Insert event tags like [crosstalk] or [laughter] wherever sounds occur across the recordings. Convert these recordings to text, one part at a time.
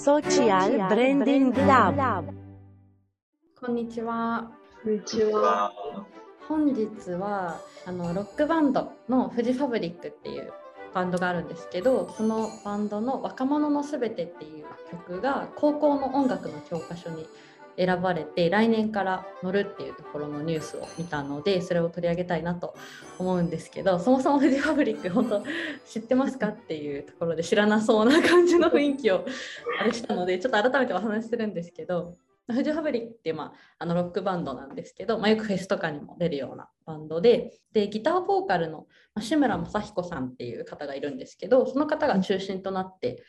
Social Branding Lab こんにちは。こんにちは。本日はあのロックバンドのフジファブリックっていうバンドがあるんですけどそのバンドの「若者のすべて」っていう曲が高校の音楽の教科書に選ばれて来年から乗るっていうところのニュースを見たのでそれを取り上げたいなと思うんですけどそもそもフジファブリック本当知ってますかっていうところで知らなそうな感じの雰囲気をあれしたのでちょっと改めてお話しするんですけどフジファブリックって、まあ、あのロックバンドなんですけど、まあ、よくフェスとかにも出るようなバンドででギターボーカルの志村正彦さんっていう方がいるんですけどその方が中心となって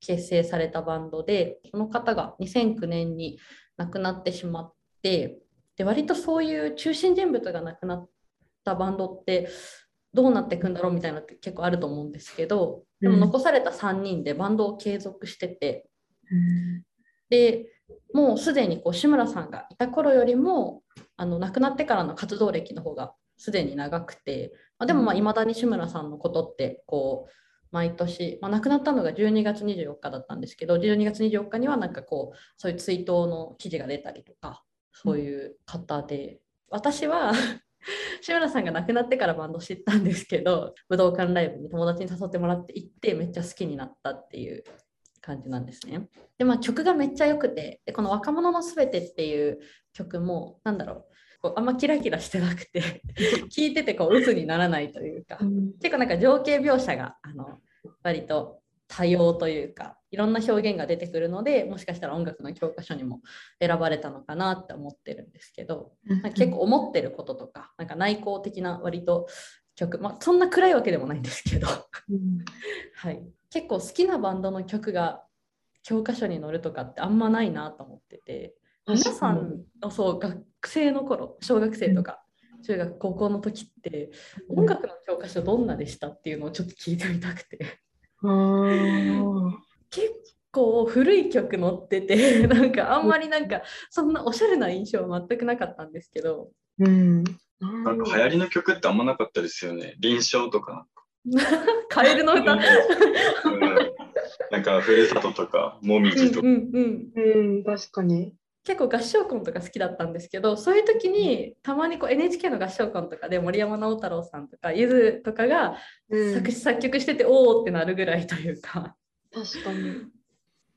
結成されたバンドでその方が2009年に亡くなってしまってで割とそういう中心人物が亡くなったバンドってどうなっていくんだろうみたいなのって結構あると思うんですけどでも残された3人でバンドを継続してて、でもうすでにこう志村さんがいた頃よりもあの亡くなってからの活動歴の方がすでに長くて、まあ、でもいまだに志村さんのことってこう毎年、まあ、亡くなったのが12月24日だったんですけど12月24日にはなんかこうそういう追悼の記事が出たりとかそういう方で、うん、私は [laughs] 志村さんが亡くなってからバンド知ったんですけど武道館ライブに友達に誘ってもらって行ってめっちゃ好きになったっていう感じなんですね。でまあ曲がめっちゃ良くてでこの「若者のすべて」っていう曲もなんだろうこうあんまキラキラしてなくて [laughs] 聞いててこう鬱にならないというか、うん、結構なんか情景描写が割と多様というかいろんな表現が出てくるのでもしかしたら音楽の教科書にも選ばれたのかなって思ってるんですけど、結構思ってることとかなんか内向的な割と曲、まあ、そんな暗いわけでもないんですけど。はい、結構好きなバンドの曲が教科書に載るとかってあんまないなと思ってて。皆さんのそう学生の頃小学生とか中学高校の時って音楽の教科書どんなでしたっていうのをちょっと聞いてみたくて結構古い曲載ってて [laughs] なんかあんまりなんかそんなおしゃれな印象は全くなかったんですけど、うん、なんか流行りの曲ってあんまなかったですよね。臨床とか。[laughs] カエルの歌、うん、なんかふるさととかもみじとか、うんうん。うん、確かに結構合唱コンとか好きだったんですけどそういう時にたまにこう NHK の合唱コンとかで森山直太朗さんとかゆずとかが作詞作曲してて、おおってなるぐらいというか。確かに。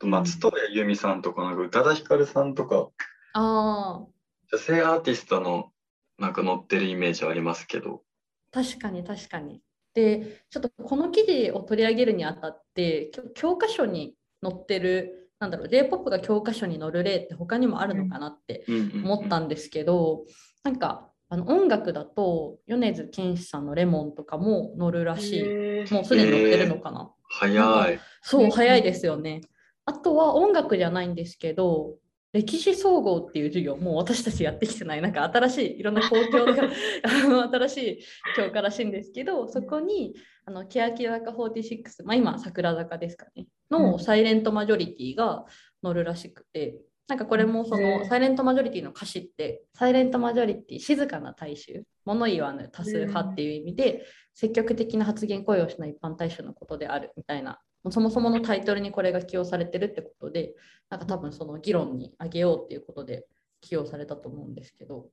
松任谷由実さんとかなんか宇多田ヒカルさんとか。あ女性アーティストのなんか載ってるイメージはありますけど。確かに確かに。でちょっとこの記事を取り上げるにあたって教科書に載ってるなんだろう J−POP が教科書に載る例って他にもあるのかなって思ったんですけど、なんかあの音楽だと米津玄師さんの「レモン」とかも載るらしい。もうすでに載ってるのかな。早い。そう早いですよね。あとは音楽じゃないんですけど歴史総合っていう授業もう私たちやってきてない。なんか新しいいろんな公共が [laughs] [laughs] 新しい教科らしいんですけどそこにあの欅坂46、まあ、今桜坂ですかねのサイレントマジョリティが載るらしくて、なんかこれもそのサイレントマジョリティの歌詞ってサイレントマジョリティ静かな大衆物言わぬ多数派っていう意味で積極的な発言行為をしない一般大衆のことであるみたいなそもそものタイトルにこれが起用されてるってことでなんか多分その議論にあげようっていうことで起用されたと思うんですけど。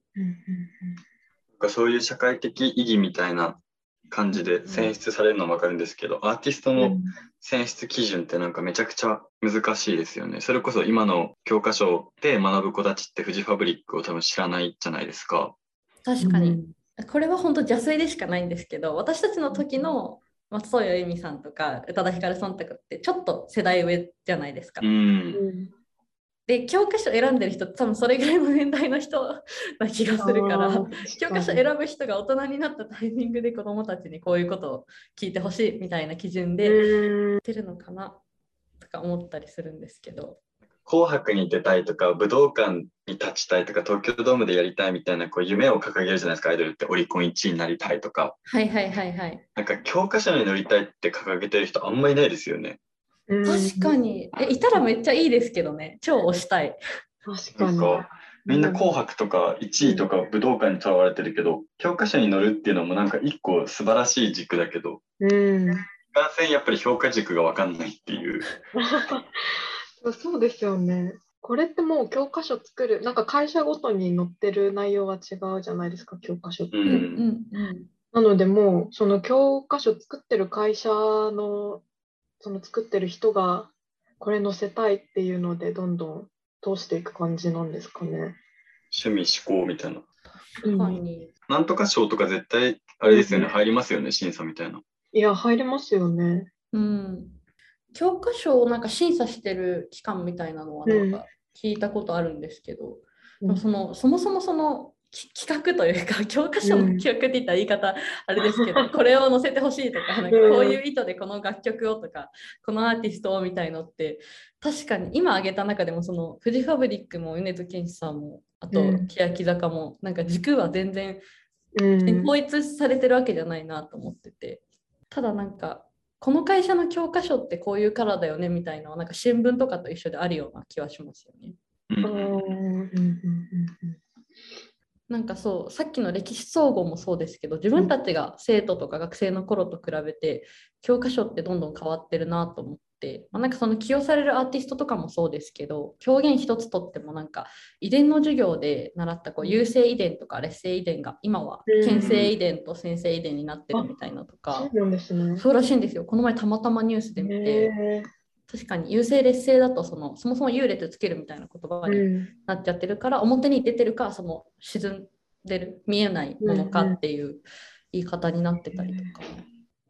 そういう社会的意義みたいな感じで選出されるのは分かるんですけど、アーティストの選出基準ってなんかめちゃくちゃ難しいですよね。それこそ今の教科書で学ぶ子たちってフジファブリックを多分知らないじゃないですか。確かに。うん、これは本当邪推でしかないんですけど、私たちの時の松任谷由実さんとか宇多田ヒカルさんとかってちょっと世代上じゃないですか。うんで教科書選んでる人多分それぐらいの年代の人な気がするから。教科書選ぶ人が大人になったタイミングで子どもたちにこういうことを聞いてほしいみたいな基準で出るのかなとか思ったりするんですけど。紅白に出たいとか武道館に立ちたいとか東京ドームでやりたいみたいなこう夢を掲げるじゃないですかアイドルって。オリコン1位になりたいとか。はいはいはいはい。なんか教科書に乗りたいって掲げてる人あんまりいないですよね確かに。えいたらめっちゃいいですけどね。超推したい。確かに。みんな紅白とか1位とか武道館にとらわれてるけど、教科書に載るっていうのもなんか一個素晴らしい軸だけど、うん、感染やっぱり評価軸が分かんないっていう。そうですよね。これってもう教科書作る、なんか会社ごとに載ってる内容は違うじゃないですか、教科書って。うん。なのでもうその教科書作ってる会社のその作ってる人がこれ載せたいっていうのでどんどん通していく感じなんですかね。趣味思考みたいな。確かに。なんとか賞とか絶対、あれですよね、うん入りますよね、審査みたいな。いや入りますよね。うん。教科書をなんか審査してる機関みたいなのはなんか聞いたことあるんですけど、でもそのそもそもそのき企画というか [laughs] 教科書の企画って言ったら言い方あれですけど、[laughs] これを載せてほしいとかなんかこういう意図でこの楽曲をとかこのアーティストをみたいのって確かに今挙げた中でもそのフジファブリックも米津玄師さんもあとうん。欅坂もなんか軸は全然うん。統一されてるわけじゃないなと思ってて。ただなんかこの会社の教科書ってこういうカラーだよねみたいななんか新聞とかと一緒であるような気はしますよね。うん。うんなんかそうさっきの歴史総合もそうですけど自分たちが生徒とか学生の頃と比べて教科書ってどんどん変わってるなと思って、まあ、なんかその起用されるアーティストとかもそうですけど表現一つとってもなんか遺伝の授業で習ったこう有性遺伝とか劣性遺伝が今はうん牽制遺伝と先制遺伝になってるみたいなとそか。そうらしいんですよこの前たまたまニュースで見てへ確かに優性劣勢だとそのそもそも優劣つけるみたいな言葉になっちゃってるから表に出てるかその沈んでる見えないものかっていう言い方になってたりとか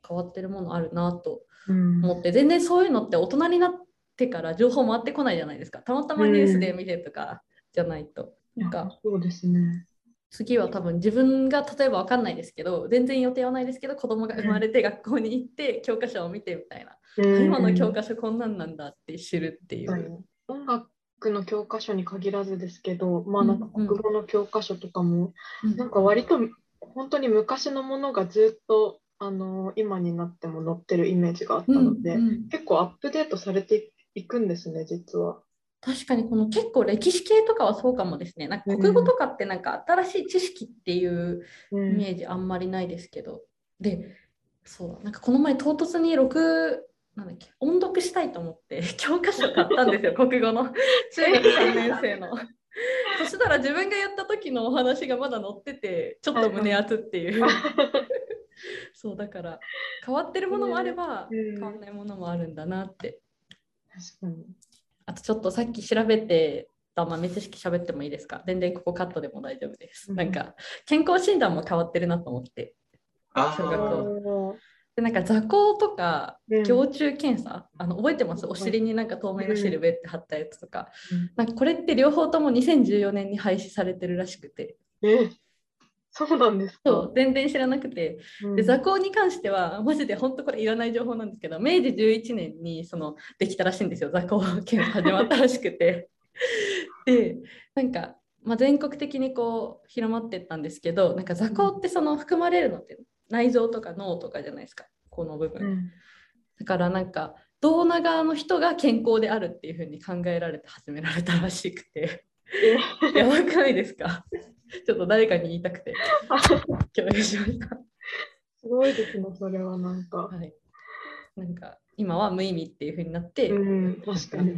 変わってるものあるなとうん。思って全然そういうのって大人になってから情報回ってこないじゃないですか。たまたまニュースで見てとかじゃないとなんかそうですね。次は多分自分が例えば分かんないですけど全然予定はないですけど子供が生まれて学校に行って教科書を見てみたいな。うん。今の教科書こんなんなんだって知るっていう。音楽の教科書に限らずですけど、まあなんか国語の教科書とかも、なんか割と本当に昔のものがずっとあの今になっても載ってるイメージがあったので、うん。うん。結構アップデートされていくんですね、実は。確かにこの結構歴史系とかはそうかもですね。なんか国語とかってなんか新しい知識っていううんイメージあんまりないですけど。で、そうだ、なんかこの前唐突に6、なんだっけ、音読したいと思って [laughs] 教科書買ったんですよ、[laughs] 国語の中学3年生の。そしたら自分がやった時のお話がまだ載ってて、ちょっと胸熱っていう。[laughs] そうだから変わってるものもあればうん変わんないものもあるんだなって確かに。あとちょっとさっき調べてた豆知識喋ってもいいですか？全然ここカットでも大丈夫です。うん。なんか健康診断も変わってるなと思って。あ小学ー校。でなんか座高とかうん。胸中検査、あの覚えてます？お尻になんか透明のシルベって貼ったやつとか、うん。なんかこれって両方とも2014年に廃止されてるらしくて。え、そうなんですか。そう全然知らなくて。うん。で座高に関してはマジで本当これいらない情報なんですけど明治11年にそのできたらしいんですよ。座高検査始まったらしくて。[laughs] でなんか、まあ、全国的にこう広まってったんですけどなんか座高ってその含まれるのって内臓とか脳とかじゃないですか。この部分、うん。だからなんか胴長の人が健康であるっていうふうに考えられて始められたらしくて。え [laughs] やばくないですか？[laughs] ちょっと誰かに言いたくて [laughs] 共有しました。すごいですね、それはなんか。はい。なんか今は無意味っていう風になって、うん、確かに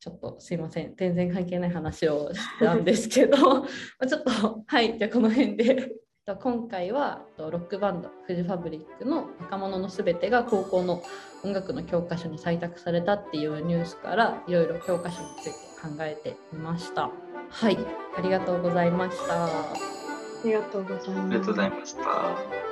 ちょっとすいません、全然関係ない話をしたんですけど、まあちょっと、はい、じゃあこの辺で。と今回はとロックバンドフジファブリックの「若者のすべて」が高校の音楽の教科書に採択されたっていうニュースからいろいろ教科書について考えてみました。はい、ありがとうございました。ありがとうございます。ありがとうございました。